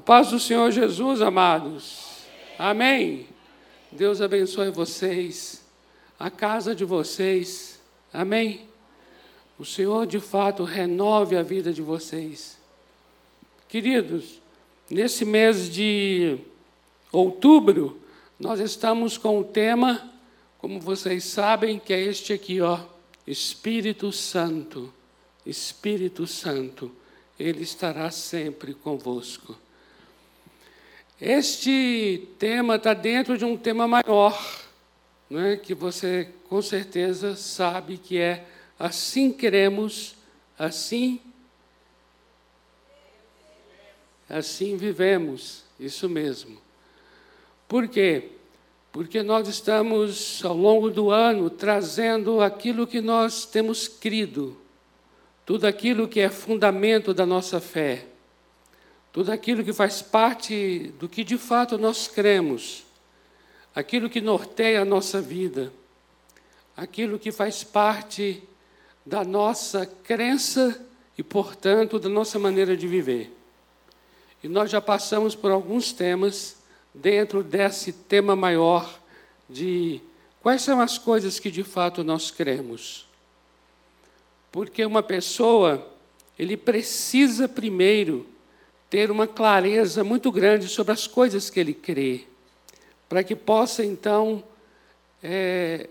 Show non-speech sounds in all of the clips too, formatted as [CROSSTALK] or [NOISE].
A paz do Senhor Jesus, amados. Amém. Deus abençoe vocês, a casa de vocês. Amém. O Senhor, de fato, renove a vida de vocês. Queridos, nesse mês de outubro, nós estamos com o tema, como vocês sabem, que é este aqui, ó, Espírito Santo. Espírito Santo, ele estará sempre convosco. Este tema está dentro de um tema maior, né, que você com certeza sabe que é assim queremos, assim assim vivemos, isso mesmo. Por quê? Porque nós estamos ao longo do ano trazendo aquilo que nós temos crido, tudo aquilo que é fundamento da nossa fé tudo aquilo que faz parte do que de fato nós cremos, aquilo que norteia a nossa vida, aquilo que faz parte da nossa crença e, portanto, da nossa maneira de viver. E nós já passamos por alguns temas dentro desse tema maior de quais são as coisas que de fato nós cremos. Porque uma pessoa, ele precisa primeiro ter uma clareza muito grande sobre as coisas que ele crê, para que possa então é,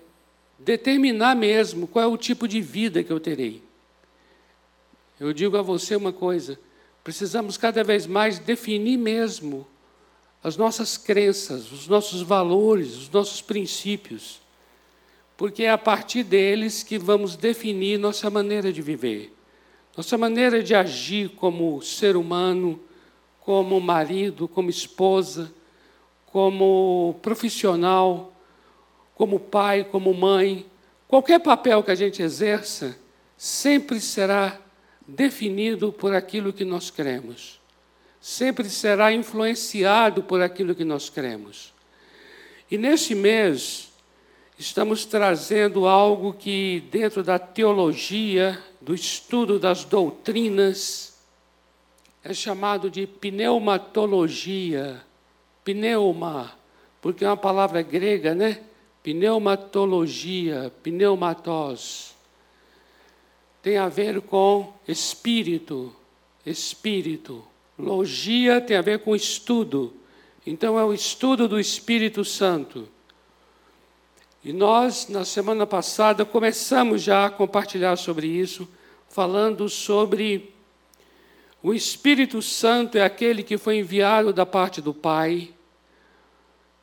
determinar mesmo qual é o tipo de vida que eu terei. Eu digo a você uma coisa: precisamos cada vez mais definir mesmo as nossas crenças, os nossos valores, os nossos princípios, porque é a partir deles que vamos definir nossa maneira de viver, nossa maneira de agir como ser humano, como marido, como esposa, como profissional, como pai, como mãe, qualquer papel que a gente exerça, sempre será definido por aquilo que nós cremos. Sempre será influenciado por aquilo que nós cremos. E neste mês, estamos trazendo algo que, dentro da teologia, do estudo das doutrinas, é chamado de pneumatologia. Pneuma, porque é uma palavra grega, né? Pneumatologia, pneumatos. Tem a ver com espírito, espírito. Logia tem a ver com estudo. Então é o estudo do Espírito Santo. E nós, na semana passada, começamos já a compartilhar sobre isso, falando sobre o Espírito Santo é aquele que foi enviado da parte do Pai,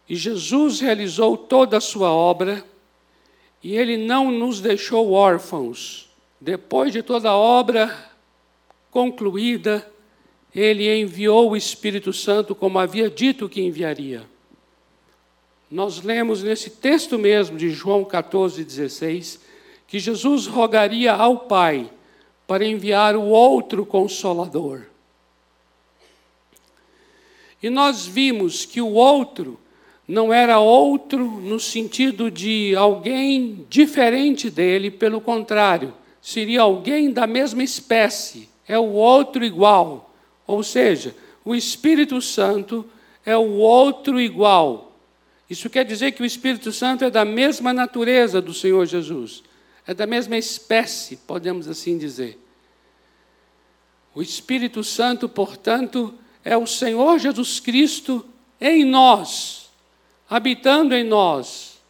e Jesus realizou toda a sua obra, e ele não nos deixou órfãos. Depois de toda a obra concluída, ele enviou o Espírito Santo como havia dito que enviaria. Nós lemos nesse texto mesmo de João 14, 16, que Jesus rogaria ao Pai para enviar o outro consolador. E nós vimos que o outro não era outro no sentido de alguém diferente dele, pelo contrário, seria alguém da mesma espécie, é o outro igual. Ou seja, o Espírito Santo é o outro igual. Isso quer dizer que o Espírito Santo é da mesma natureza do Senhor Jesus é da mesma espécie, podemos assim dizer. O Espírito Santo, portanto, é o Senhor Jesus Cristo em nós, habitando em nós.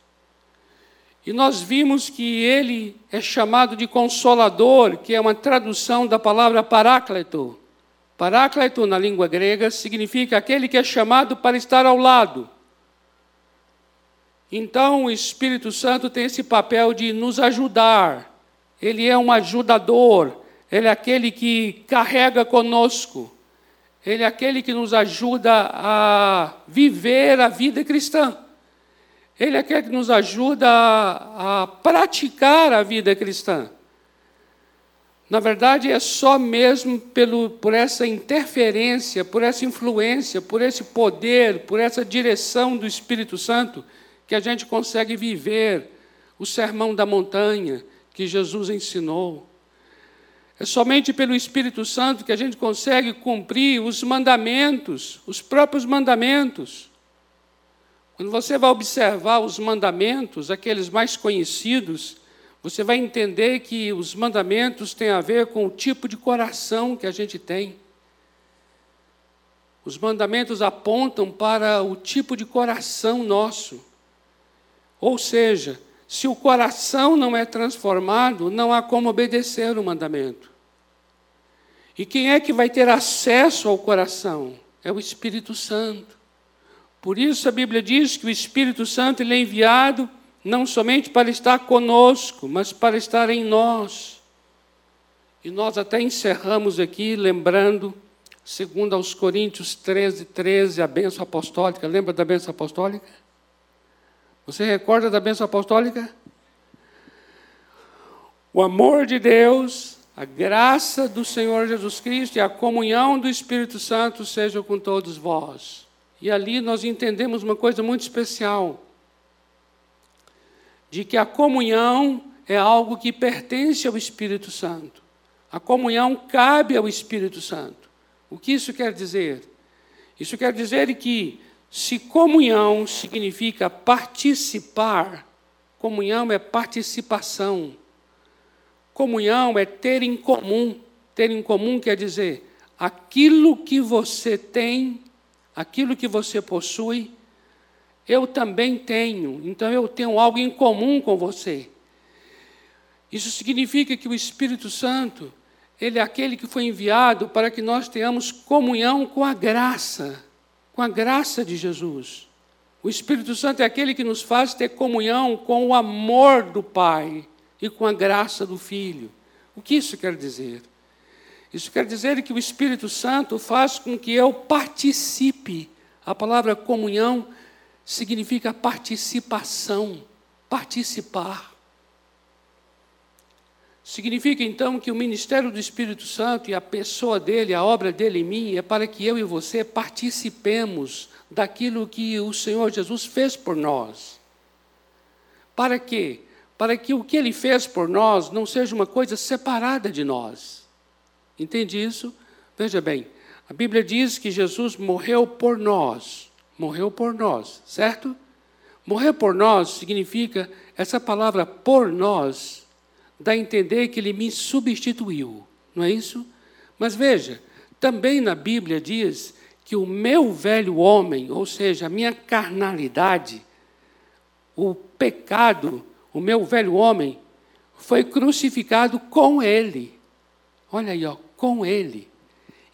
E nós vimos que ele é chamado de consolador, que é uma tradução da palavra paráclito. Paráclito, na língua grega, significa aquele que é chamado para estar ao lado. Então, o Espírito Santo tem esse papel de nos ajudar. Ele é um ajudador, ele é aquele que carrega conosco, ele é aquele que nos ajuda a viver a vida cristã. Ele é aquele que nos ajuda a, a praticar a vida cristã. Na verdade, é só mesmo pelo, por essa interferência, por essa influência, por esse poder, por essa direção do Espírito Santo que a gente consegue viver o sermão da montanha que Jesus ensinou. É somente pelo Espírito Santo que a gente consegue cumprir os mandamentos, os próprios mandamentos. Quando você vai observar os mandamentos, aqueles mais conhecidos, você vai entender que os mandamentos têm a ver com o tipo de coração que a gente tem. Os mandamentos apontam para o tipo de coração nosso. Ou seja, se o coração não é transformado, não há como obedecer o mandamento. E quem é que vai ter acesso ao coração? É o Espírito Santo. Por isso a Bíblia diz que o Espírito Santo ele é enviado não somente para estar conosco, mas para estar em nós. E nós até encerramos aqui lembrando Segundo aos Coríntios 13, 13, a bênção apostólica. Lembra da bênção apostólica? Você recorda da bênção apostólica? O amor de Deus, a graça do Senhor Jesus Cristo e a comunhão do Espírito Santo sejam com todos vós. E ali nós entendemos uma coisa muito especial: de que a comunhão é algo que pertence ao Espírito Santo. A comunhão cabe ao Espírito Santo. O que isso quer dizer? Isso quer dizer que, se comunhão significa participar, comunhão é participação. Comunhão é ter em comum. Ter em comum quer dizer aquilo que você tem, aquilo que você possui, eu também tenho. Então eu tenho algo em comum com você. Isso significa que o Espírito Santo ele é aquele que foi enviado para que nós tenhamos comunhão com a graça, com a graça de Jesus. O Espírito Santo é aquele que nos faz ter comunhão com o amor do Pai e com a graça do Filho. O que isso quer dizer? Isso quer dizer que o Espírito Santo faz com que eu participe. A palavra comunhão significa participação, participar. Significa então que o ministério do Espírito Santo e a pessoa dele, a obra dele em mim, é para que eu e você participemos daquilo que o Senhor Jesus fez por nós. Para quê? Para que o que ele fez por nós não seja uma coisa separada de nós. Entende isso? Veja bem, a Bíblia diz que Jesus morreu por nós. Morreu por nós, certo? Morrer por nós significa, essa palavra por nós, dá a entender que ele me substituiu, não é isso? Mas veja, também na Bíblia diz que o meu velho homem, ou seja, a minha carnalidade, o pecado, o meu velho homem, foi crucificado com ele. Olha aí, ó, com ele.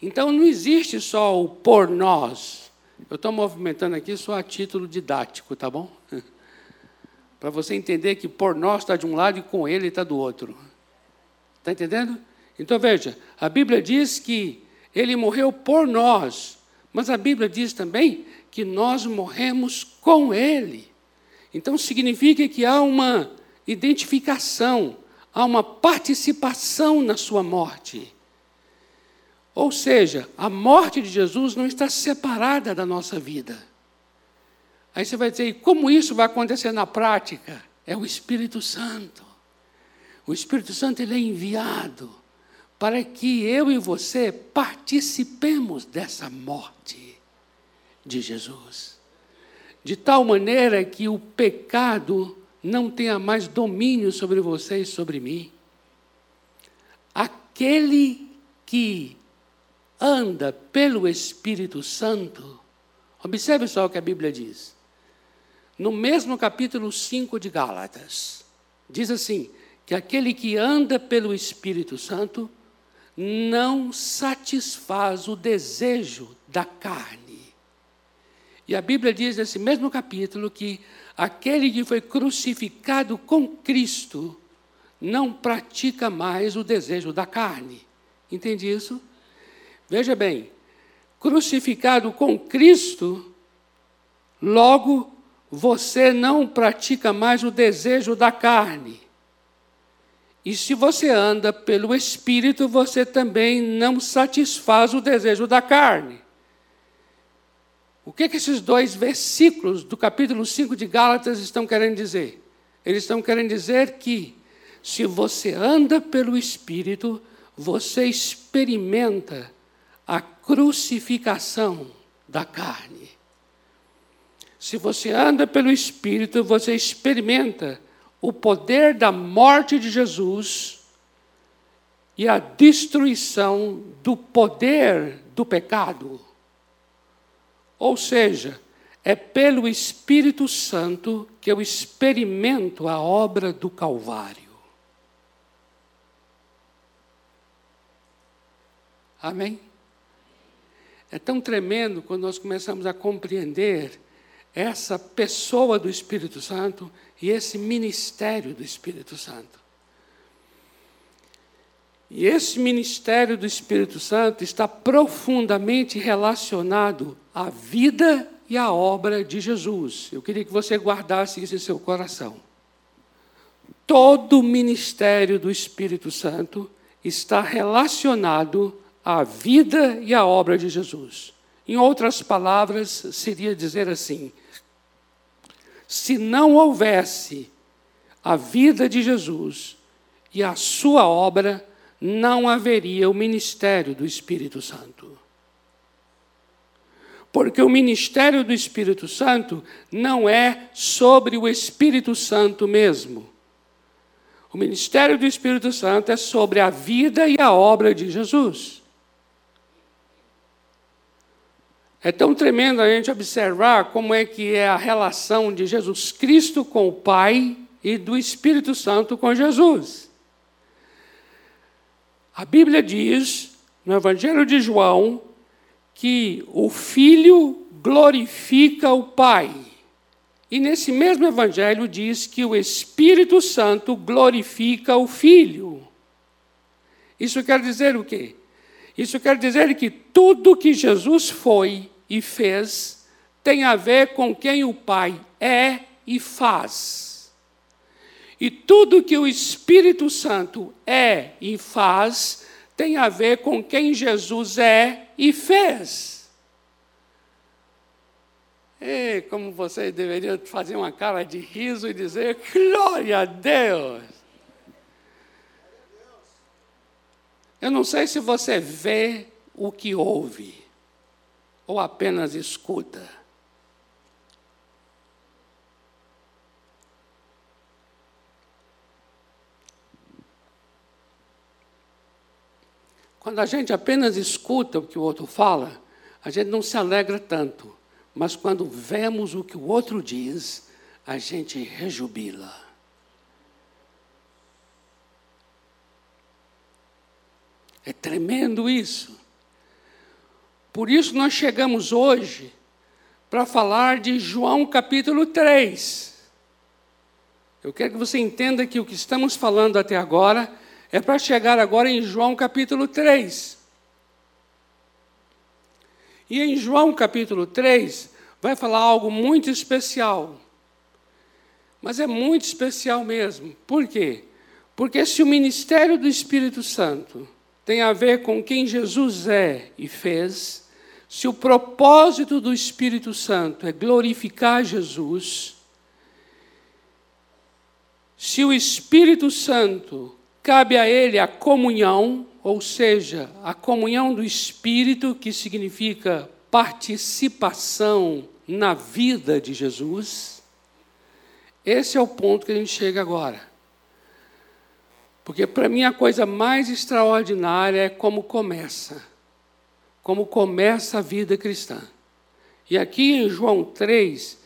Então não existe só o por nós. Eu estou movimentando aqui só a título didático, tá bom? [LAUGHS] Para você entender que por nós está de um lado e com ele está do outro. Está entendendo? Então veja, a Bíblia diz que ele morreu por nós, mas a Bíblia diz também que nós morremos com ele. Então significa que há uma identificação, há uma participação na sua morte. Ou seja, a morte de Jesus não está separada da nossa vida. Aí você vai dizer, e como isso vai acontecer na prática? É o Espírito Santo. O Espírito Santo ele é enviado para que eu e você participemos dessa morte de Jesus. De tal maneira que o pecado não tenha mais domínio sobre você e sobre mim. Aquele que anda pelo Espírito Santo, observe só o que a Bíblia diz no mesmo capítulo 5 de Gálatas. Diz assim: que aquele que anda pelo Espírito Santo não satisfaz o desejo da carne. E a Bíblia diz nesse mesmo capítulo que aquele que foi crucificado com Cristo não pratica mais o desejo da carne. Entende isso? Veja bem, crucificado com Cristo, logo você não pratica mais o desejo da carne. E se você anda pelo Espírito, você também não satisfaz o desejo da carne. O que, que esses dois versículos do capítulo 5 de Gálatas estão querendo dizer? Eles estão querendo dizer que, se você anda pelo Espírito, você experimenta a crucificação da carne. Se você anda pelo Espírito, você experimenta o poder da morte de Jesus e a destruição do poder do pecado. Ou seja, é pelo Espírito Santo que eu experimento a obra do Calvário. Amém? É tão tremendo quando nós começamos a compreender essa pessoa do Espírito Santo e esse ministério do Espírito Santo. E esse ministério do Espírito Santo está profundamente relacionado à vida e à obra de Jesus. Eu queria que você guardasse isso em seu coração. Todo o ministério do Espírito Santo está relacionado à vida e à obra de Jesus. Em outras palavras, seria dizer assim: se não houvesse a vida de Jesus e a sua obra, não haveria o ministério do Espírito Santo. Porque o ministério do Espírito Santo não é sobre o Espírito Santo mesmo. O ministério do Espírito Santo é sobre a vida e a obra de Jesus. É tão tremendo a gente observar como é que é a relação de Jesus Cristo com o Pai e do Espírito Santo com Jesus. A Bíblia diz, no Evangelho de João, que o Filho glorifica o Pai. E nesse mesmo Evangelho diz que o Espírito Santo glorifica o Filho. Isso quer dizer o quê? Isso quer dizer que tudo que Jesus foi e fez tem a ver com quem o Pai é e faz. E tudo que o Espírito Santo é e faz tem a ver com quem Jesus é e fez. E como vocês deveriam fazer uma cara de riso e dizer: Glória a Deus! Eu não sei se você vê o que ouve ou apenas escuta? Quando a gente apenas escuta o que o outro fala, a gente não se alegra tanto. Mas quando vemos o que o outro diz, a gente rejubila. É tremendo isso. Por isso nós chegamos hoje para falar de João capítulo 3. Eu quero que você entenda que o que estamos falando até agora é para chegar agora em João capítulo 3. E em João capítulo 3 vai falar algo muito especial. Mas é muito especial mesmo. Por quê? Porque se o ministério do Espírito Santo tem a ver com quem Jesus é e fez, se o propósito do Espírito Santo é glorificar Jesus, se o Espírito Santo cabe a ele a comunhão, ou seja, a comunhão do Espírito, que significa participação na vida de Jesus, esse é o ponto que a gente chega agora. Porque para mim a coisa mais extraordinária é como começa como começa a vida cristã. E aqui em João 3,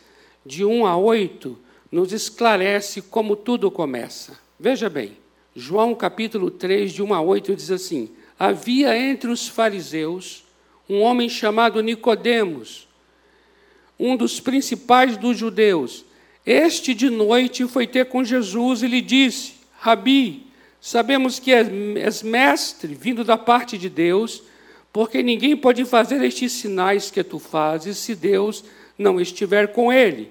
de 1 a 8, nos esclarece como tudo começa. Veja bem, João capítulo 3, de 1 a 8, diz assim: Havia entre os fariseus um homem chamado Nicodemos, um dos principais dos judeus. Este de noite foi ter com Jesus e lhe disse: Rabi, sabemos que és mestre vindo da parte de Deus porque ninguém pode fazer estes sinais que tu fazes se Deus não estiver com ele.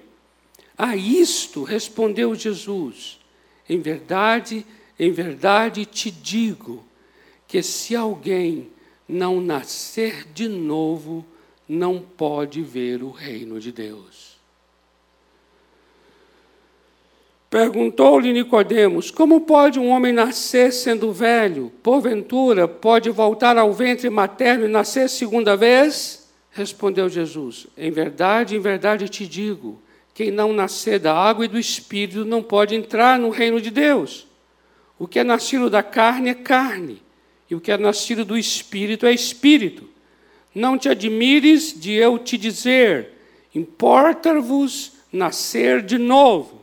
A isto respondeu Jesus: Em verdade, em verdade te digo que se alguém não nascer de novo, não pode ver o reino de Deus. Perguntou-lhe Nicodemos: Como pode um homem nascer sendo velho? Porventura pode voltar ao ventre materno e nascer segunda vez? Respondeu Jesus: Em verdade, em verdade te digo, quem não nascer da água e do espírito não pode entrar no reino de Deus. O que é nascido da carne é carne, e o que é nascido do espírito é espírito. Não te admires de eu te dizer: importa-vos nascer de novo.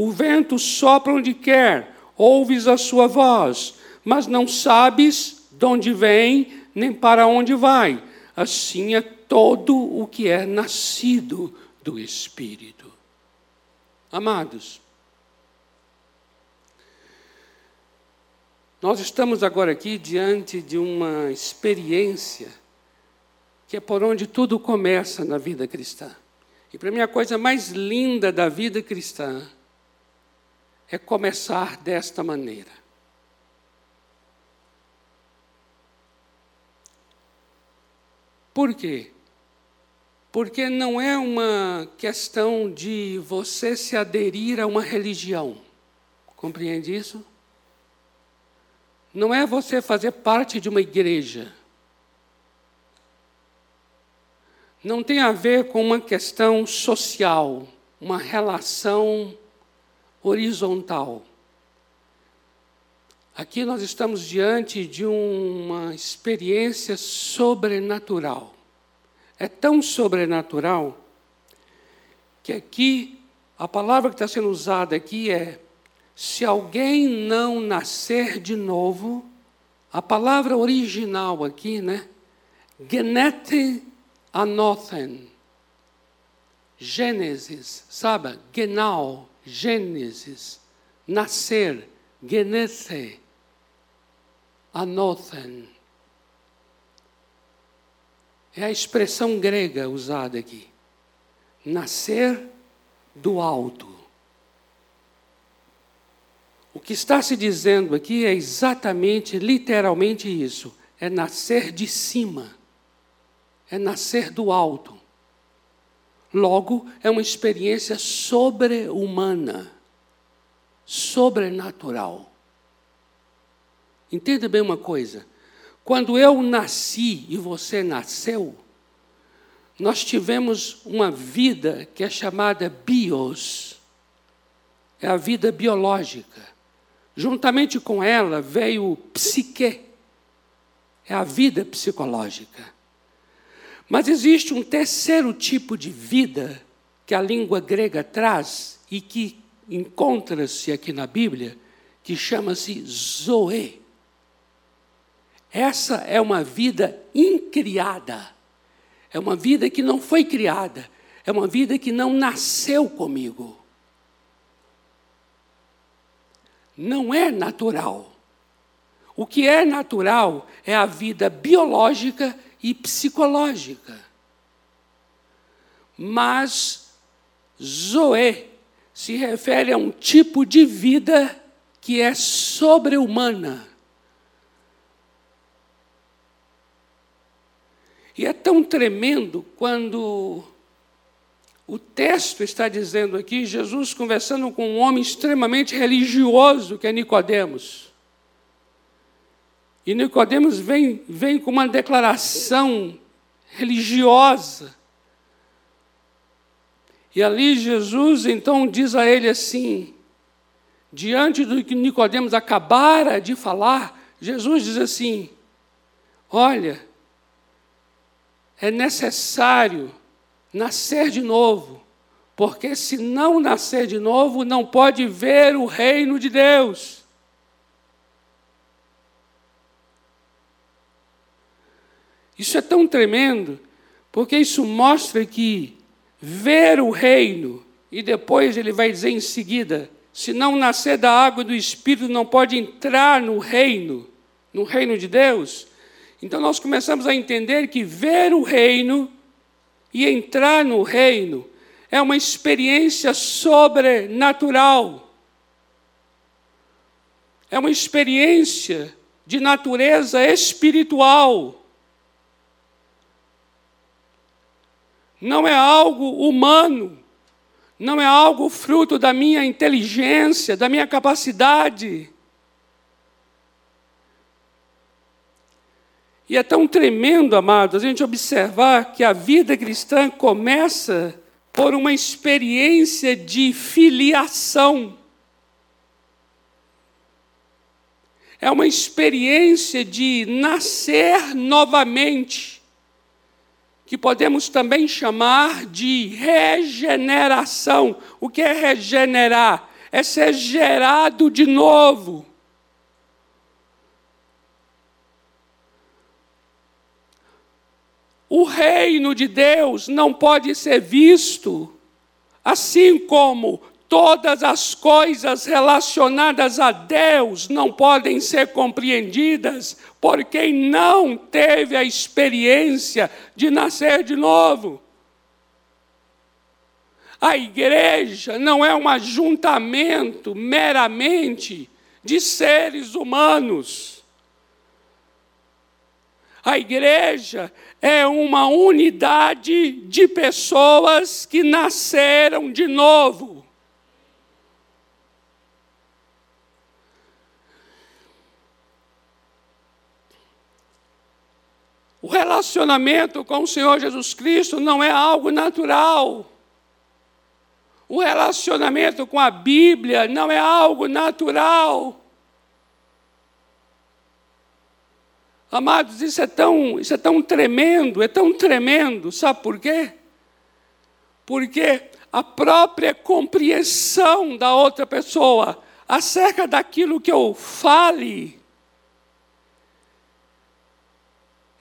O vento sopra onde quer, ouves a sua voz, mas não sabes de onde vem nem para onde vai. Assim é todo o que é nascido do Espírito. Amados, nós estamos agora aqui diante de uma experiência que é por onde tudo começa na vida cristã. E para mim a coisa mais linda da vida cristã é começar desta maneira. Por quê? Porque não é uma questão de você se aderir a uma religião. Compreende isso? Não é você fazer parte de uma igreja. Não tem a ver com uma questão social, uma relação horizontal. Aqui nós estamos diante de uma experiência sobrenatural. É tão sobrenatural que aqui a palavra que está sendo usada aqui é se alguém não nascer de novo, a palavra original aqui, né? Genete anothen. Gênesis, sabe? Genau, Gênesis, nascer, genese, anothen. É a expressão grega usada aqui. Nascer do alto. O que está se dizendo aqui é exatamente, literalmente isso: é nascer de cima, é nascer do alto. Logo, é uma experiência sobre-humana, sobrenatural. Entenda bem uma coisa: quando eu nasci e você nasceu, nós tivemos uma vida que é chamada bios, é a vida biológica. Juntamente com ela veio psique, é a vida psicológica. Mas existe um terceiro tipo de vida que a língua grega traz e que encontra-se aqui na Bíblia, que chama-se Zoe. Essa é uma vida incriada. É uma vida que não foi criada. É uma vida que não nasceu comigo. Não é natural. O que é natural é a vida biológica e psicológica. Mas Zoe se refere a um tipo de vida que é sobre-humana. E é tão tremendo quando o texto está dizendo aqui, Jesus conversando com um homem extremamente religioso, que é Nicodemos. E Nicodemos vem, vem com uma declaração religiosa. E ali Jesus então diz a ele assim, diante do que Nicodemos acabara de falar, Jesus diz assim: Olha, é necessário nascer de novo, porque se não nascer de novo, não pode ver o reino de Deus. Isso é tão tremendo, porque isso mostra que ver o reino, e depois ele vai dizer em seguida: se não nascer da água do Espírito, não pode entrar no reino, no reino de Deus. Então nós começamos a entender que ver o reino e entrar no reino é uma experiência sobrenatural. É uma experiência de natureza espiritual. Não é algo humano, não é algo fruto da minha inteligência, da minha capacidade. E é tão tremendo, amados, a gente observar que a vida cristã começa por uma experiência de filiação. É uma experiência de nascer novamente, que podemos também chamar de regeneração. O que é regenerar? É ser gerado de novo. O reino de Deus não pode ser visto assim como todas as coisas relacionadas a Deus não podem ser compreendidas por quem não teve a experiência de nascer de novo. A igreja não é um ajuntamento meramente de seres humanos. A igreja é uma unidade de pessoas que nasceram de novo. O relacionamento com o Senhor Jesus Cristo não é algo natural. O relacionamento com a Bíblia não é algo natural. Amados, isso é tão, isso é tão tremendo, é tão tremendo, sabe por quê? Porque a própria compreensão da outra pessoa acerca daquilo que eu fale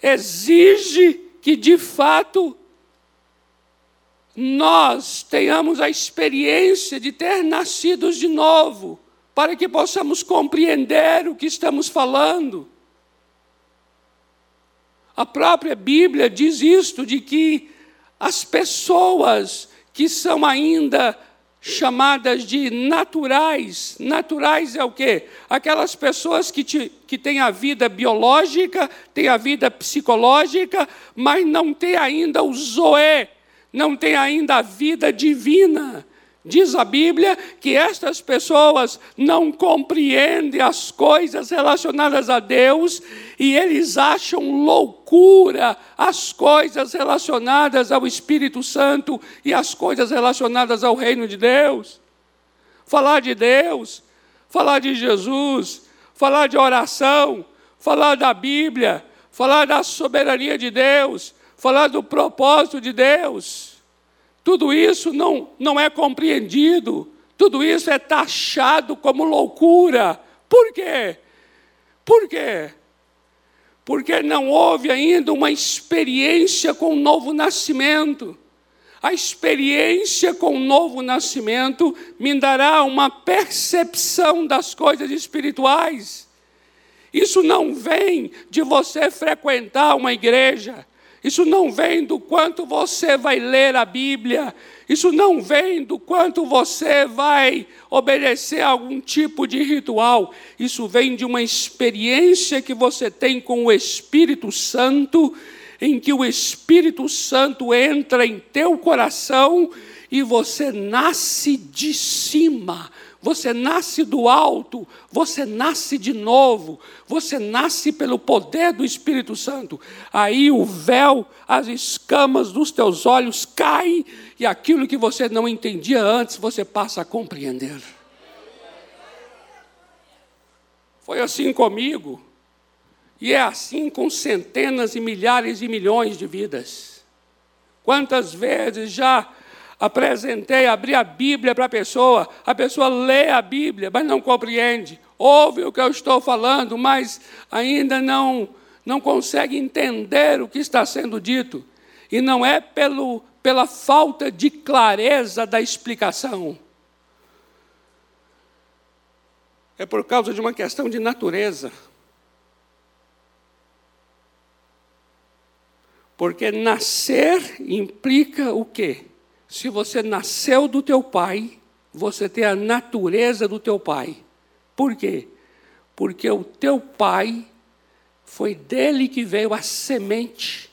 exige que de fato nós tenhamos a experiência de ter nascido de novo, para que possamos compreender o que estamos falando. A própria Bíblia diz isto, de que as pessoas que são ainda chamadas de naturais. Naturais é o quê? Aquelas pessoas que, te, que têm a vida biológica, têm a vida psicológica, mas não têm ainda o zoé, não têm ainda a vida divina. Diz a Bíblia que estas pessoas não compreendem as coisas relacionadas a Deus e eles acham loucura as coisas relacionadas ao Espírito Santo e as coisas relacionadas ao reino de Deus. Falar de Deus, falar de Jesus, falar de oração, falar da Bíblia, falar da soberania de Deus, falar do propósito de Deus tudo isso não, não é compreendido, tudo isso é taxado como loucura. Por quê? Por quê? Porque não houve ainda uma experiência com o novo nascimento. A experiência com o novo nascimento me dará uma percepção das coisas espirituais. Isso não vem de você frequentar uma igreja. Isso não vem do quanto você vai ler a Bíblia, isso não vem do quanto você vai obedecer a algum tipo de ritual, isso vem de uma experiência que você tem com o Espírito Santo, em que o Espírito Santo entra em teu coração e você nasce de cima você nasce do alto, você nasce de novo, você nasce pelo poder do Espírito Santo. Aí o véu, as escamas dos teus olhos caem e aquilo que você não entendia antes, você passa a compreender. Foi assim comigo, e é assim com centenas e milhares e milhões de vidas. Quantas vezes já apresentei, abri a Bíblia para a pessoa, a pessoa lê a Bíblia, mas não compreende, ouve o que eu estou falando, mas ainda não, não consegue entender o que está sendo dito. E não é pelo, pela falta de clareza da explicação. É por causa de uma questão de natureza. Porque nascer implica o quê? Se você nasceu do teu pai, você tem a natureza do teu pai. Por quê? Porque o teu pai foi dele que veio a semente.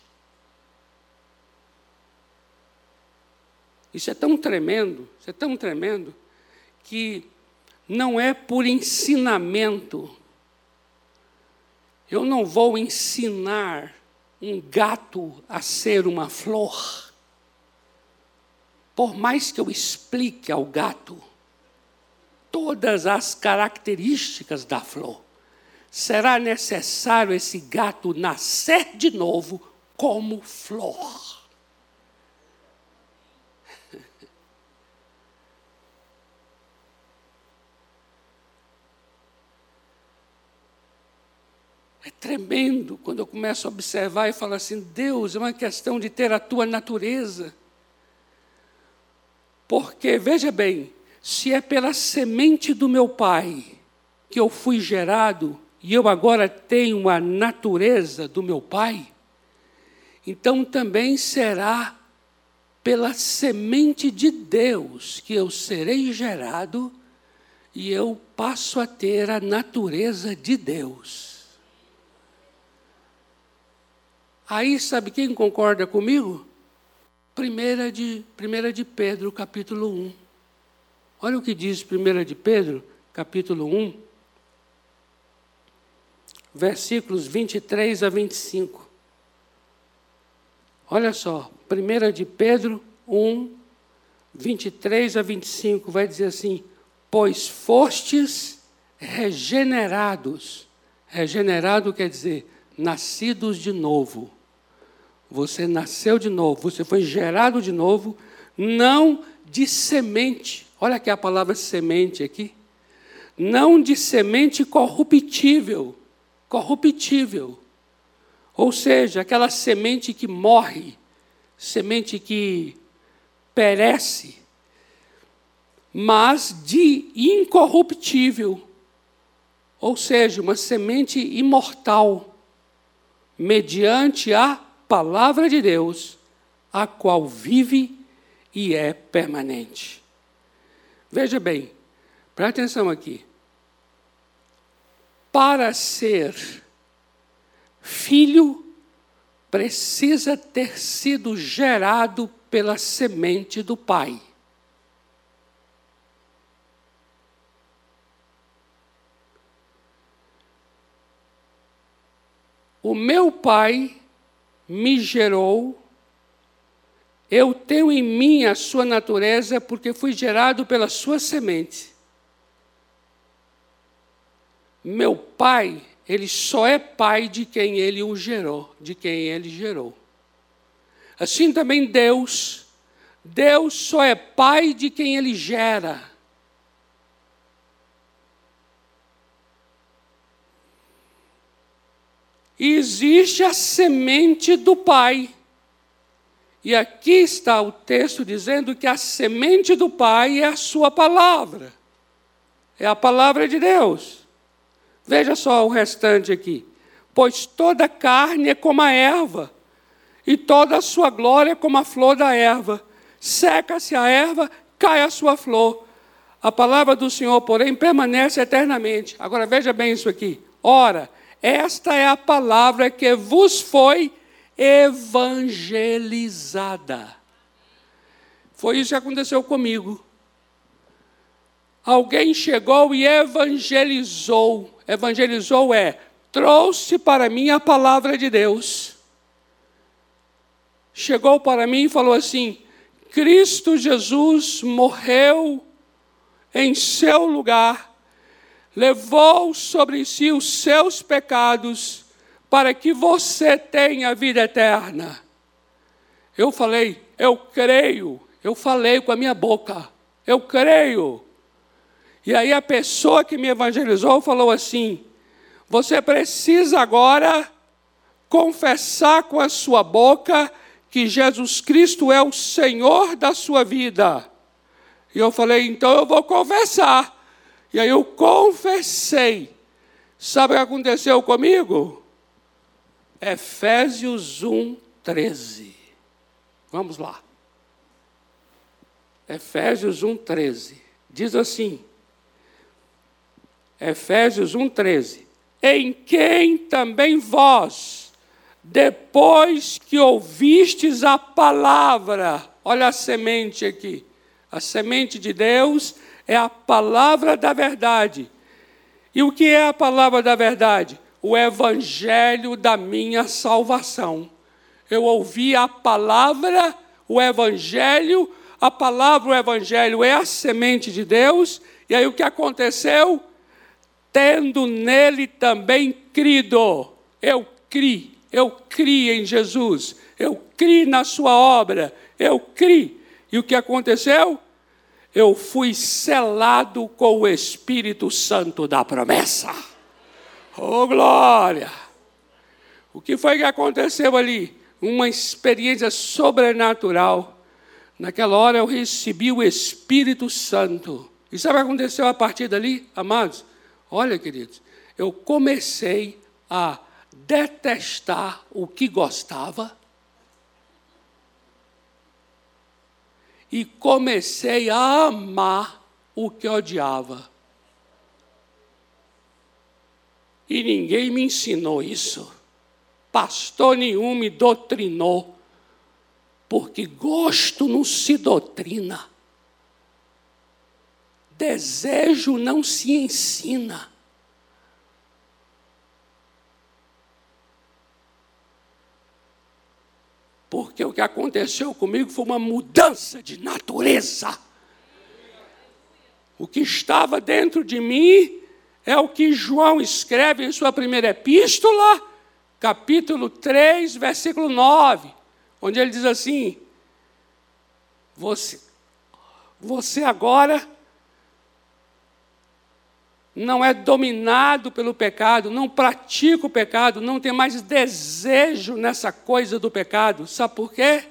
Isso é tão tremendo, isso é tão tremendo, que não é por ensinamento. Eu não vou ensinar um gato a ser uma flor. Por mais que eu explique ao gato todas as características da flor, será necessário esse gato nascer de novo como flor. É tremendo quando eu começo a observar e falo assim: Deus, é uma questão de ter a tua natureza. Porque, veja bem, se é pela semente do meu pai que eu fui gerado e eu agora tenho a natureza do meu pai, então também será pela semente de Deus que eu serei gerado e eu passo a ter a natureza de Deus. Aí, sabe quem concorda comigo? Primeira de, primeira de Pedro, capítulo 1. Olha o que diz Primeira de Pedro, capítulo 1, versículos 23 a 25. Olha só, Primeira de Pedro 1, 23 a 25, vai dizer assim: Pois fostes regenerados. Regenerado quer dizer nascidos de novo. Você nasceu de novo, você foi gerado de novo, não de semente. Olha aqui a palavra semente aqui. Não de semente corruptível, corruptível. Ou seja, aquela semente que morre, semente que perece, mas de incorruptível. Ou seja, uma semente imortal mediante a palavra de Deus, a qual vive e é permanente. Veja bem, preste atenção aqui. Para ser filho, precisa ter sido gerado pela semente do Pai. O meu pai me gerou, eu tenho em mim a sua natureza porque fui gerado pela sua semente. Meu pai, ele só é pai de quem ele o gerou, de quem ele gerou. Assim também Deus, Deus só é pai de quem ele gera. E existe a semente do Pai. E aqui está o texto dizendo que a semente do Pai é a sua palavra. É a palavra de Deus. Veja só o restante aqui. Pois toda carne é como a erva, e toda a sua glória é como a flor da erva. Seca-se a erva, cai a sua flor. A palavra do Senhor, porém, permanece eternamente. Agora veja bem isso aqui. Ora, esta é a palavra que vos foi evangelizada. Foi isso que aconteceu comigo. Alguém chegou e evangelizou. Evangelizou é trouxe para mim a palavra de Deus. Chegou para mim e falou assim: Cristo Jesus morreu em seu lugar levou sobre si os seus pecados para que você tenha vida eterna. Eu falei, eu creio, eu falei com a minha boca, eu creio. E aí a pessoa que me evangelizou falou assim: você precisa agora confessar com a sua boca que Jesus Cristo é o Senhor da sua vida. E eu falei, então eu vou confessar. E aí eu confessei. Sabe o que aconteceu comigo? Efésios 1, 13. Vamos lá. Efésios 1, 13. Diz assim. Efésios 1, 13. Em quem também vós, depois que ouvistes a palavra, Olha a semente aqui. A semente de Deus é a palavra da verdade. E o que é a palavra da verdade? O evangelho da minha salvação. Eu ouvi a palavra, o evangelho, a palavra, o evangelho é a semente de Deus. E aí o que aconteceu? Tendo nele também crido. Eu criei, eu criei em Jesus, eu criei na sua obra, eu criei. E o que aconteceu? Eu fui selado com o Espírito Santo da promessa. Oh, glória! O que foi que aconteceu ali? Uma experiência sobrenatural. Naquela hora eu recebi o Espírito Santo. E sabe o que aconteceu a partir dali, amados? Olha, queridos, eu comecei a detestar o que gostava e comecei a amar o que odiava. E ninguém me ensinou isso. Pastor nenhum me doutrinou. Porque gosto não se doutrina. Desejo não se ensina. Porque o que aconteceu comigo foi uma mudança de natureza. O que estava dentro de mim é o que João escreve em sua primeira epístola, capítulo 3, versículo 9, onde ele diz assim: Você, você agora não é dominado pelo pecado, não pratica o pecado, não tem mais desejo nessa coisa do pecado. Sabe por quê?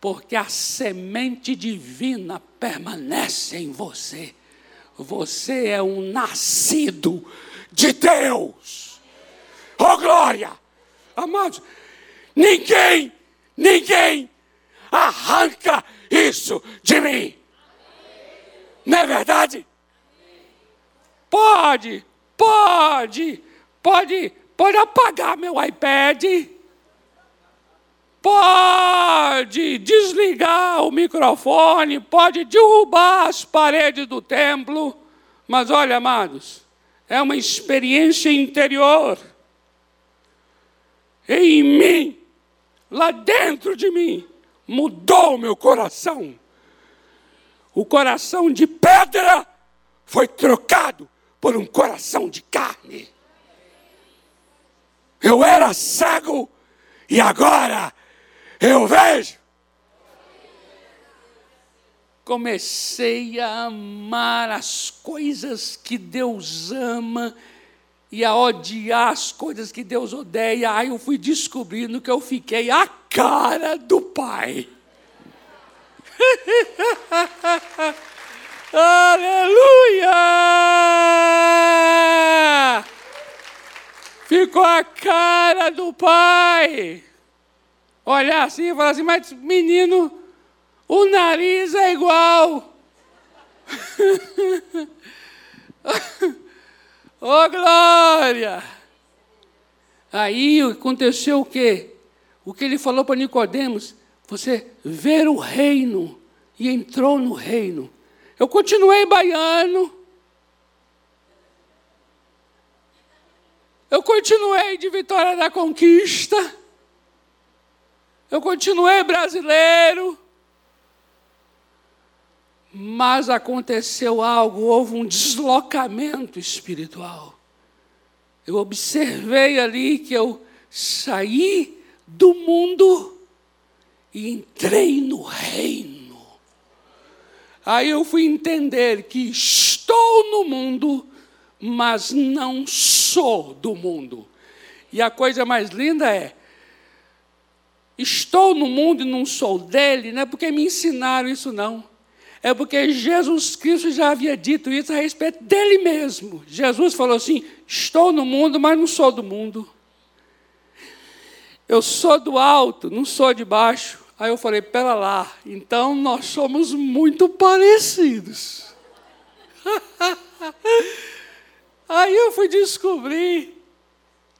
Porque a semente divina permanece em você. Você é um nascido de Deus. Oh glória! Amados, ninguém, ninguém arranca isso de mim. Não é verdade? Pode, pode, pode, pode apagar meu iPad. Pode desligar o microfone, pode derrubar as paredes do templo, mas olha, amados, é uma experiência interior. Em mim, lá dentro de mim, mudou o meu coração. O coração de pedra foi trocado por um coração de carne. Eu era cego e agora eu vejo. Comecei a amar as coisas que Deus ama e a odiar as coisas que Deus odeia. Aí eu fui descobrindo que eu fiquei a cara do Pai. [LAUGHS] Aleluia! Ficou a cara do pai. Olhar assim e falar assim, mas menino, o nariz é igual. [LAUGHS] oh glória! Aí aconteceu o quê? O que ele falou para Nicodemos, você ver o reino e entrou no reino. Eu continuei baiano. Eu continuei de Vitória da Conquista. Eu continuei brasileiro. Mas aconteceu algo, houve um deslocamento espiritual. Eu observei ali que eu saí do mundo e entrei no reino. Aí eu fui entender que estou no mundo, mas não sou do mundo. E a coisa mais linda é: estou no mundo e não sou dele, não é porque me ensinaram isso, não. É porque Jesus Cristo já havia dito isso a respeito dele mesmo. Jesus falou assim: estou no mundo, mas não sou do mundo. Eu sou do alto, não sou de baixo. Aí eu falei, pera lá, então nós somos muito parecidos. [LAUGHS] Aí eu fui descobrir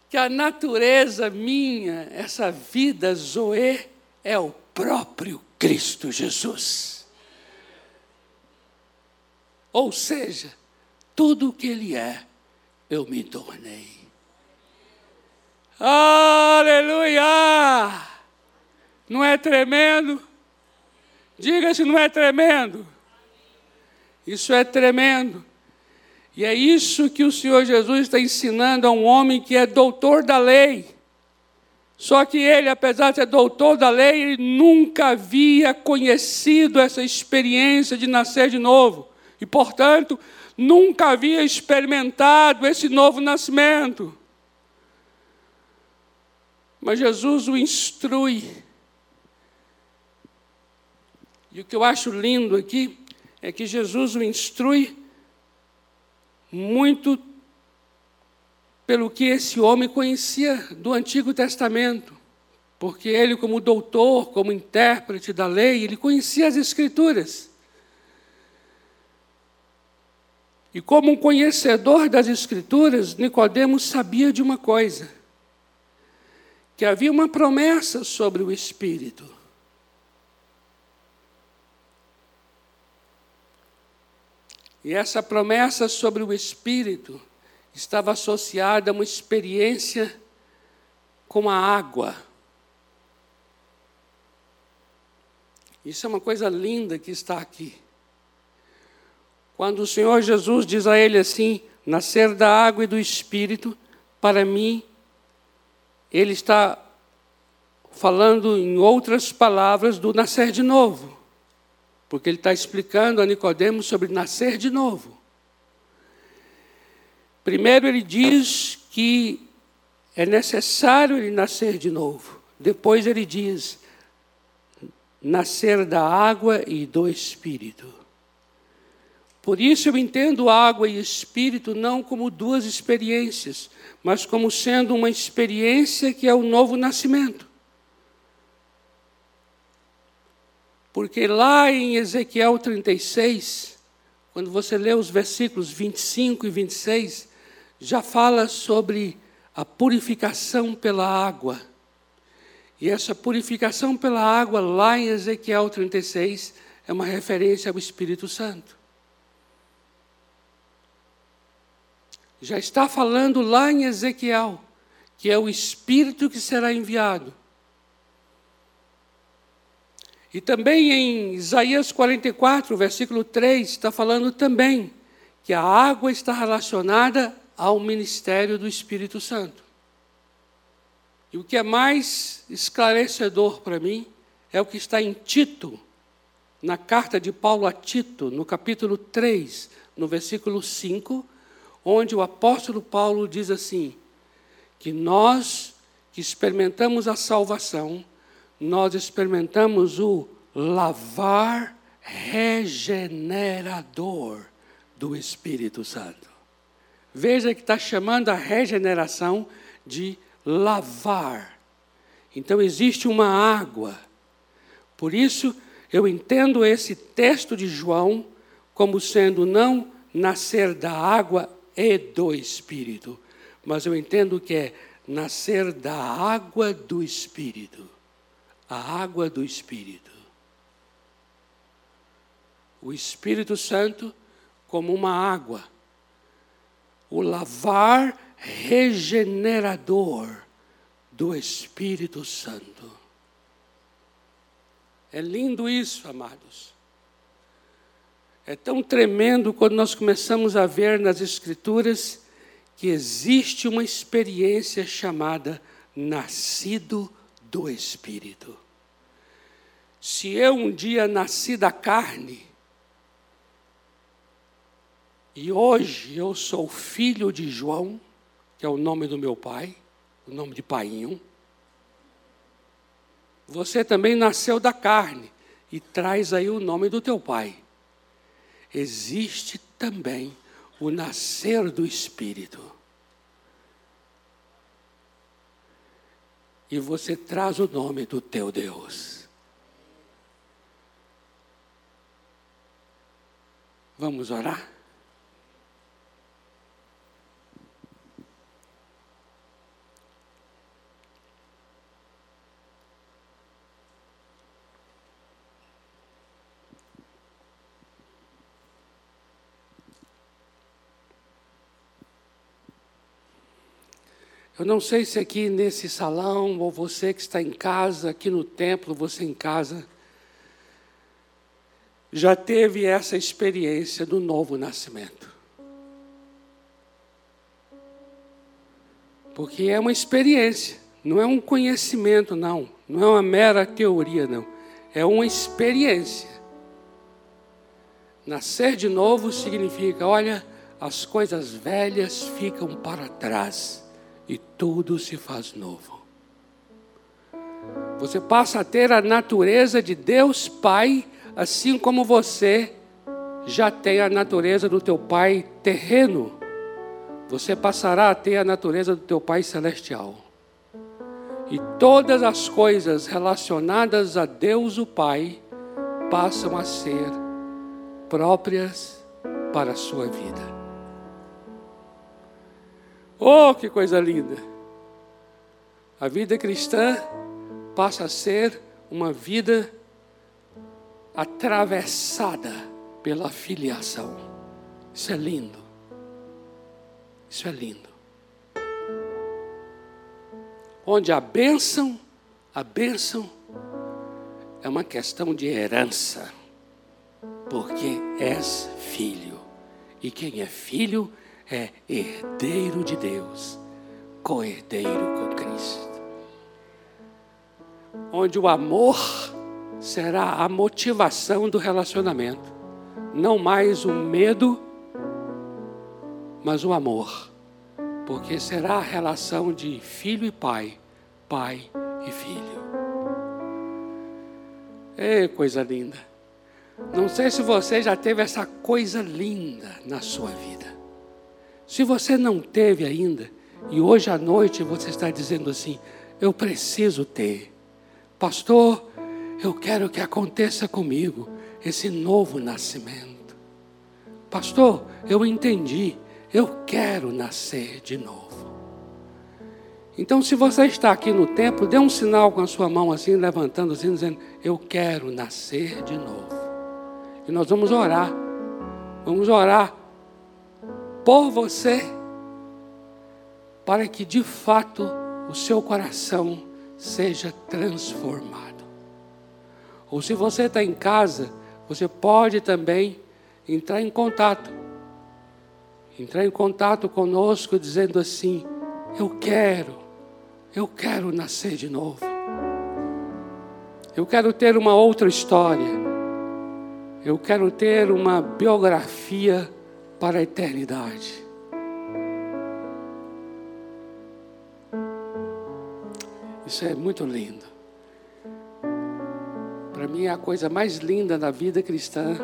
que a natureza minha, essa vida Zoe, é o próprio Cristo Jesus. Ou seja, tudo o que Ele é, eu me tornei. Aleluia! Não é tremendo? Diga se não é tremendo. Isso é tremendo. E é isso que o Senhor Jesus está ensinando a um homem que é doutor da lei. Só que ele, apesar de ser doutor da lei, ele nunca havia conhecido essa experiência de nascer de novo. E, portanto, nunca havia experimentado esse novo nascimento. Mas Jesus o instrui. E o que eu acho lindo aqui é que Jesus o instrui muito pelo que esse homem conhecia do Antigo Testamento, porque ele, como doutor, como intérprete da lei, ele conhecia as Escrituras. E como um conhecedor das Escrituras, Nicodemos sabia de uma coisa: que havia uma promessa sobre o Espírito. E essa promessa sobre o Espírito estava associada a uma experiência com a água. Isso é uma coisa linda que está aqui. Quando o Senhor Jesus diz a ele assim: nascer da água e do espírito, para mim, ele está falando em outras palavras do nascer de novo. Porque ele está explicando a Nicodemos sobre nascer de novo. Primeiro ele diz que é necessário ele nascer de novo. Depois ele diz nascer da água e do espírito. Por isso eu entendo água e espírito não como duas experiências, mas como sendo uma experiência que é o novo nascimento. Porque lá em Ezequiel 36, quando você lê os versículos 25 e 26, já fala sobre a purificação pela água. E essa purificação pela água, lá em Ezequiel 36, é uma referência ao Espírito Santo. Já está falando lá em Ezequiel, que é o Espírito que será enviado. E também em Isaías 44, versículo 3, está falando também que a água está relacionada ao ministério do Espírito Santo. E o que é mais esclarecedor para mim é o que está em Tito, na carta de Paulo a Tito, no capítulo 3, no versículo 5, onde o apóstolo Paulo diz assim: que nós que experimentamos a salvação, nós experimentamos o lavar regenerador do Espírito Santo. Veja que está chamando a regeneração de lavar. Então existe uma água. Por isso, eu entendo esse texto de João como sendo não nascer da água e do Espírito, mas eu entendo que é nascer da água do Espírito. A água do Espírito. O Espírito Santo como uma água o lavar regenerador do Espírito Santo. É lindo isso, amados. É tão tremendo quando nós começamos a ver nas Escrituras que existe uma experiência chamada nascido do Espírito. Se eu um dia nasci da carne, e hoje eu sou filho de João, que é o nome do meu pai, o nome de Painho. Você também nasceu da carne e traz aí o nome do teu pai. Existe também o nascer do Espírito. E você traz o nome do teu Deus. Vamos orar? Eu não sei se aqui nesse salão, ou você que está em casa, aqui no templo, você em casa, já teve essa experiência do novo nascimento. Porque é uma experiência, não é um conhecimento, não. Não é uma mera teoria, não. É uma experiência. Nascer de novo significa, olha, as coisas velhas ficam para trás e tudo se faz novo. Você passa a ter a natureza de Deus Pai, assim como você já tem a natureza do teu Pai terreno. Você passará a ter a natureza do teu Pai celestial. E todas as coisas relacionadas a Deus o Pai passam a ser próprias para a sua vida. Oh, que coisa linda! A vida cristã passa a ser uma vida atravessada pela filiação. Isso é lindo. Isso é lindo. Onde a bênção, a bênção é uma questão de herança, porque és filho. E quem é filho é herdeiro de Deus, co-herdeiro com Cristo. Onde o amor será a motivação do relacionamento, não mais o medo, mas o amor, porque será a relação de filho e pai, pai e filho. É coisa linda. Não sei se você já teve essa coisa linda na sua vida. Se você não teve ainda, e hoje à noite você está dizendo assim: eu preciso ter. Pastor, eu quero que aconteça comigo esse novo nascimento. Pastor, eu entendi, eu quero nascer de novo. Então, se você está aqui no templo, dê um sinal com a sua mão assim, levantando assim, dizendo: Eu quero nascer de novo. E nós vamos orar. Vamos orar por você, para que de fato o seu coração seja transformado. Ou se você está em casa, você pode também entrar em contato. Entrar em contato conosco dizendo assim: Eu quero, eu quero nascer de novo. Eu quero ter uma outra história. Eu quero ter uma biografia para a eternidade. Isso é muito lindo. Para mim, a coisa mais linda da vida cristã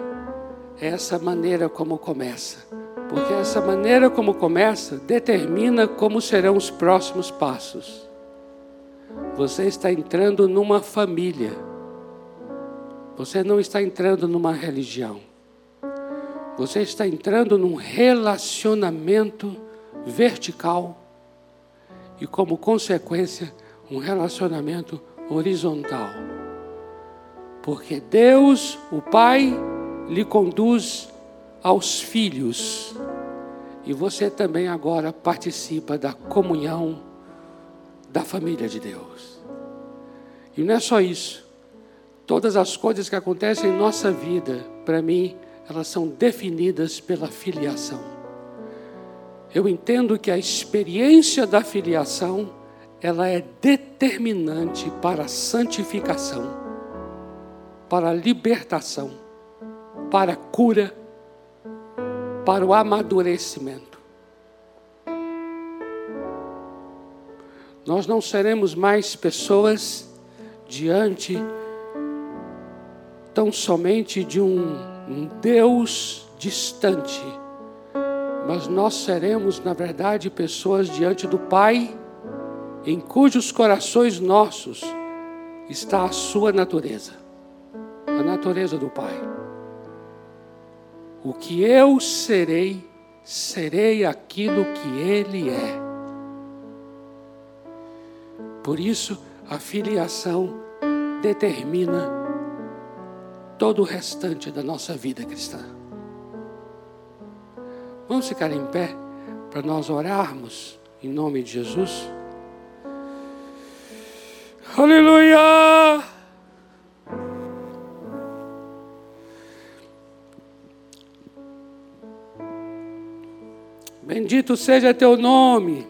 é essa maneira como começa. Porque essa maneira como começa determina como serão os próximos passos. Você está entrando numa família. Você não está entrando numa religião. Você está entrando num relacionamento vertical e, como consequência, um relacionamento horizontal. Porque Deus, o Pai, lhe conduz aos filhos. E você também agora participa da comunhão da família de Deus. E não é só isso. Todas as coisas que acontecem em nossa vida, para mim, elas são definidas pela filiação. Eu entendo que a experiência da filiação, ela é determinante para a santificação, para a libertação, para a cura, para o amadurecimento. Nós não seremos mais pessoas diante tão somente de um um Deus distante, mas nós seremos, na verdade, pessoas diante do Pai, em cujos corações nossos está a sua natureza, a natureza do Pai. O que eu serei, serei aquilo que Ele é. Por isso, a filiação determina todo o restante da nossa vida cristã. Vamos ficar em pé para nós orarmos em nome de Jesus? Aleluia! Bendito seja teu nome.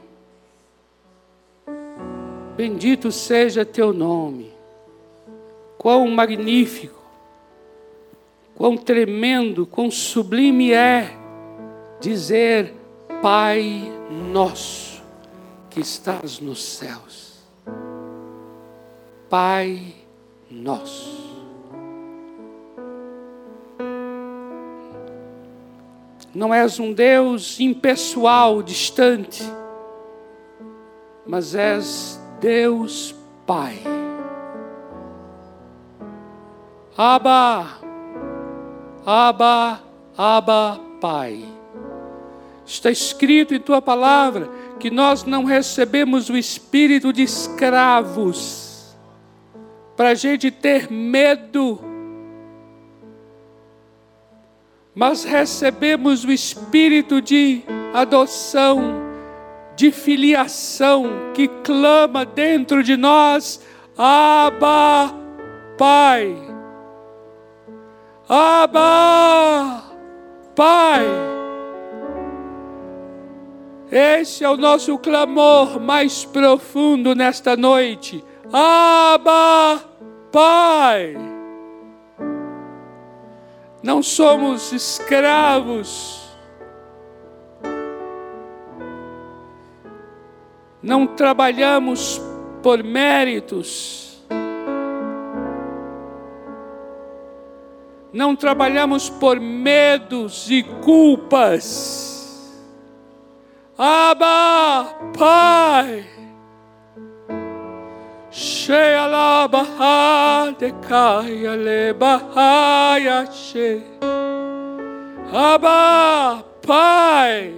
Bendito seja teu nome. Quão magnífico, quão tremendo, quão sublime é dizer: Pai nosso que estás nos céus. Pai nosso. Não és um Deus impessoal, distante, mas és Deus Pai. Aba, Aba, Aba, Pai. Está escrito em tua palavra que nós não recebemos o espírito de escravos para a gente ter medo, mas recebemos o espírito de adoção de filiação que clama dentro de nós, Abba, Pai. Abba, Pai. Esse é o nosso clamor mais profundo nesta noite. Abba, Pai. Não somos escravos não trabalhamos por méritos, não trabalhamos por medos e culpas. Abba, Pai, cheia la baha de caia le bahaya che. Abba, Pai.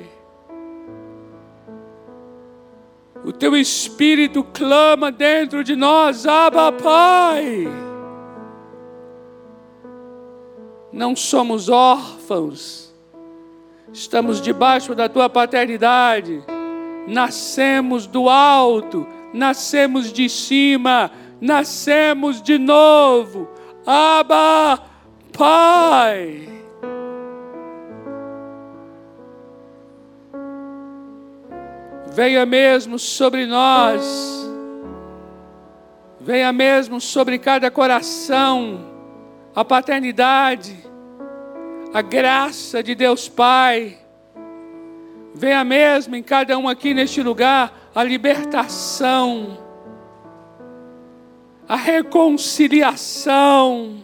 O teu espírito clama dentro de nós, Abba Pai. Não somos órfãos, estamos debaixo da tua paternidade, nascemos do alto, nascemos de cima, nascemos de novo, Abba Pai. venha mesmo sobre nós, venha mesmo sobre cada coração, a paternidade, a graça de Deus Pai, venha mesmo em cada um aqui neste lugar a libertação, a reconciliação,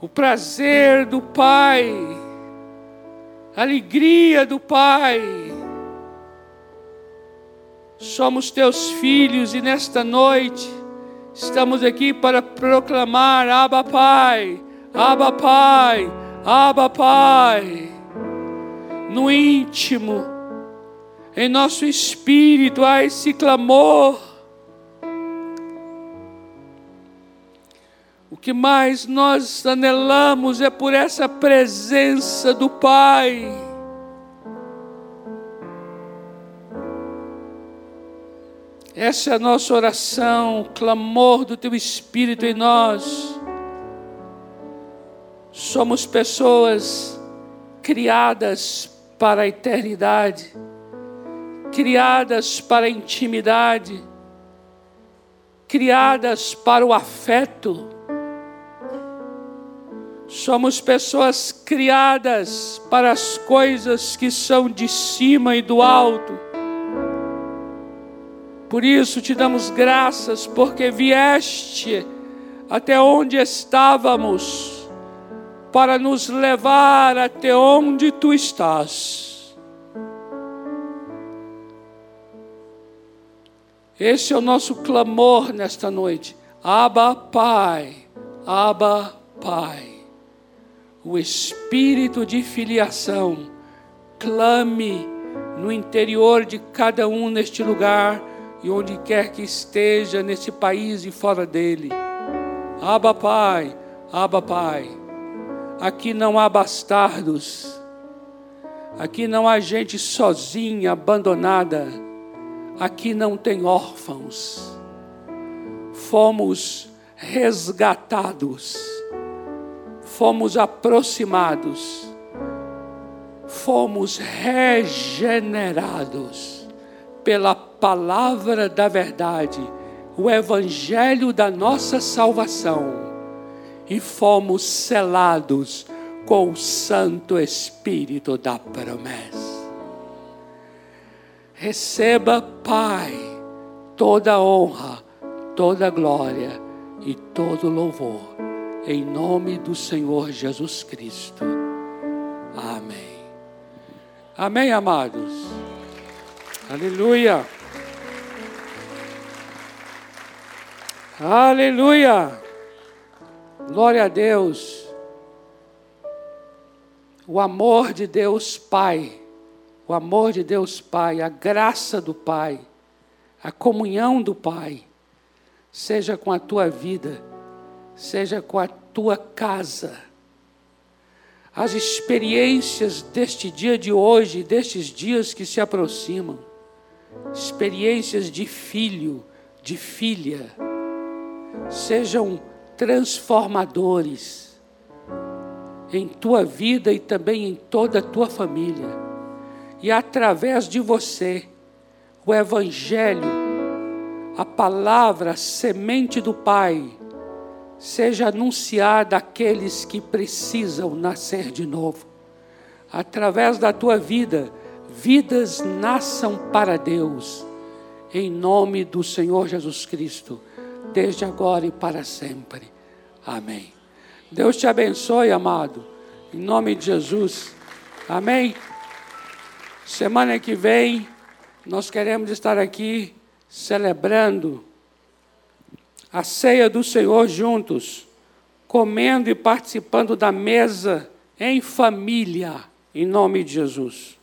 o prazer do Pai, a alegria do Pai. Somos teus filhos e nesta noite estamos aqui para proclamar: Abba Pai, Abba Pai, Abba Pai. No íntimo, em nosso espírito há esse clamor O que mais nós anelamos é por essa presença do Pai. Essa é a nossa oração, o clamor do Teu Espírito em nós. Somos pessoas criadas para a eternidade, criadas para a intimidade, criadas para o afeto Somos pessoas criadas para as coisas que são de cima e do alto. Por isso te damos graças, porque vieste até onde estávamos, para nos levar até onde tu estás. Esse é o nosso clamor nesta noite. Aba, Pai. Aba, Pai o espírito de filiação clame no interior de cada um neste lugar e onde quer que esteja nesse país e fora dele. Aba Pai, Aba Pai. Aqui não há bastardos. Aqui não há gente sozinha, abandonada. Aqui não tem órfãos. Fomos resgatados. Fomos aproximados. Fomos regenerados pela palavra da verdade, o evangelho da nossa salvação. E fomos selados com o Santo Espírito da promessa. Receba, Pai, toda honra, toda glória e todo louvor, em nome do Senhor Jesus Cristo. Amém. Amém, amados. Aleluia. Aleluia. Glória a Deus o amor de Deus Pai, o amor de Deus Pai, a graça do Pai, a comunhão do Pai, seja com a tua vida, seja com a tua casa. As experiências deste dia de hoje, destes dias que se aproximam, experiências de filho, de filha, sejam transformadores em tua vida e também em toda a tua família. E através de você, o Evangelho, a palavra, a semente do Pai, seja anunciada àqueles que precisam nascer de novo. Através da tua vida, vidas nasçam para Deus, em nome do Senhor Jesus Cristo, desde agora e para sempre. Amém. Deus te abençoe, amado. Em nome de Jesus. Amém. Semana que vem, nós queremos estar aqui celebrando a ceia do Senhor juntos, comendo e participando da mesa em família, em nome de Jesus.